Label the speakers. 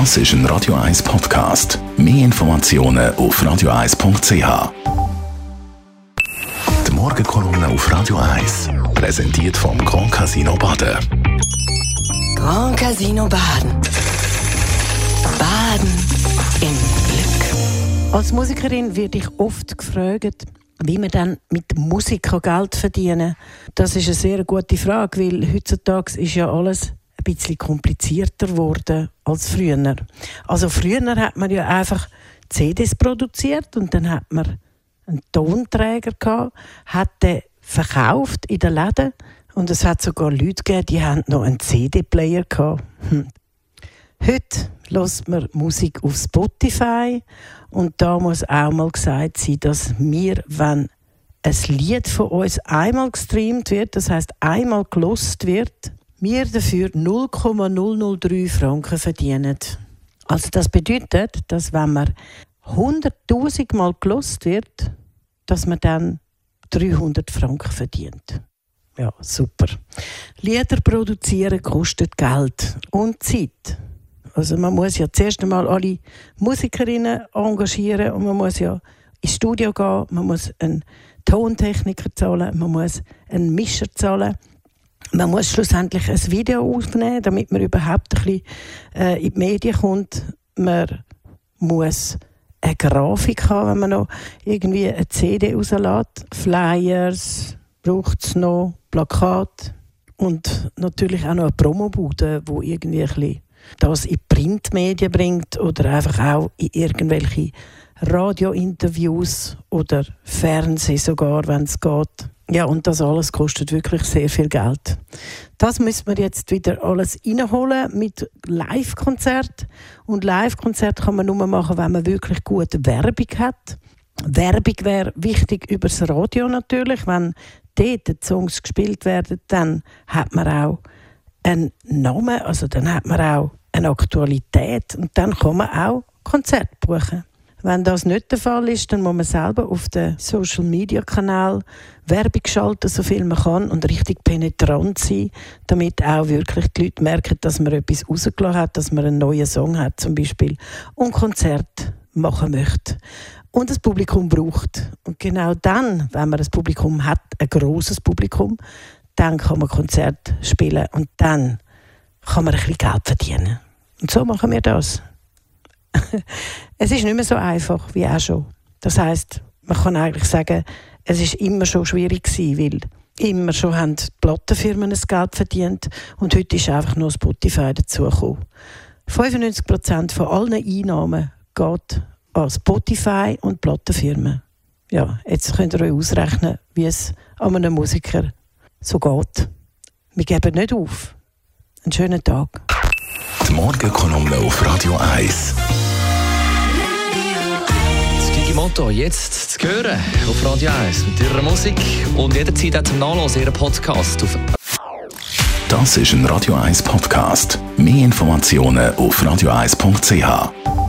Speaker 1: Das ist ein Radio 1 Podcast. Mehr Informationen auf radio1.ch. Die Morgenkolumne auf Radio 1 präsentiert vom Grand Casino Baden.
Speaker 2: Grand Casino Baden. Baden im Glück.
Speaker 3: Als Musikerin werde ich oft gefragt, wie man dann mit Musik Geld verdienen kann. Das ist eine sehr gute Frage, weil heutzutage ist ja alles ein bisschen komplizierter geworden als früher. Also früher hat man ja einfach CDs produziert und dann hat man einen Tonträger gehabt, hat den verkauft in den Läden und es hat sogar Leute gegeben, die haben noch einen CD-Player gehabt. Hm. Heute hört man Musik auf Spotify und da muss auch mal gesagt sein, dass wir, wenn ein Lied von uns einmal gestreamt wird, das heißt einmal gelost wird, wir dafür 0,003 Franken verdienen. Also das bedeutet, dass wenn man 100.000 Mal gelost wird, dass man dann 300 Franken verdient. Ja, super. Lieder produzieren kostet Geld und Zeit. Also man muss ja zuerst einmal alle Musikerinnen engagieren und man muss ja ins Studio gehen, man muss einen Tontechniker zahlen, man muss einen Mischer zahlen. Man muss schlussendlich ein Video aufnehmen, damit man überhaupt ein bisschen äh, in die Medien kommt. Man muss eine Grafik haben, wenn man noch irgendwie eine CD rauslässt. Flyers braucht es noch, Plakat und natürlich auch noch eine Promobude, wo irgendwie ein bisschen das in Printmedien bringt oder einfach auch in irgendwelche Radiointerviews oder Fernsehen sogar, wenn es geht. Ja, und das alles kostet wirklich sehr viel Geld. Das müssen wir jetzt wieder alles reinholen mit Live-Konzert. Und Live-Konzert kann man nur machen, wenn man wirklich gute Werbung hat. Werbung wäre wichtig übers Radio natürlich. Wenn dort die Songs gespielt werden, dann hat man auch einen Namen, also dann hat man auch eine Aktualität und dann kann man auch Konzert buchen. Wenn das nicht der Fall ist, dann muss man selber auf den Social Media Kanal Werbung schalten, so viel man kann und richtig penetrant sein, damit auch wirklich die Leute merken, dass man etwas rausgelassen hat, dass man einen neuen Song hat zum Beispiel und Konzert machen möchte und das Publikum braucht. Und genau dann, wenn man das Publikum hat, ein großes Publikum, dann kann man Konzert spielen und dann kann man ein bisschen Geld verdienen. Und so machen wir das. es ist nicht mehr so einfach wie auch schon. Das heißt, man kann eigentlich sagen, es ist immer schon schwierig gewesen, weil immer schon haben die Plattenfirmen das Geld verdient und heute ist einfach nur Spotify dazugekommen. 95% von allen Einnahmen geht an Spotify und Plattenfirmen. Ja, jetzt könnt ihr euch ausrechnen, wie es an einem Musiker so geht. Wir geben nicht auf. Einen schönen Tag.
Speaker 1: Die Morgenkolumne auf Radio 1.
Speaker 4: Das Motto jetzt zu hören auf Radio 1 mit ihrer Musik und jederzeit auch zum Nachlesen ihren Podcast auf
Speaker 1: Das ist ein Radio 1 Podcast. Mehr Informationen auf radio1.ch.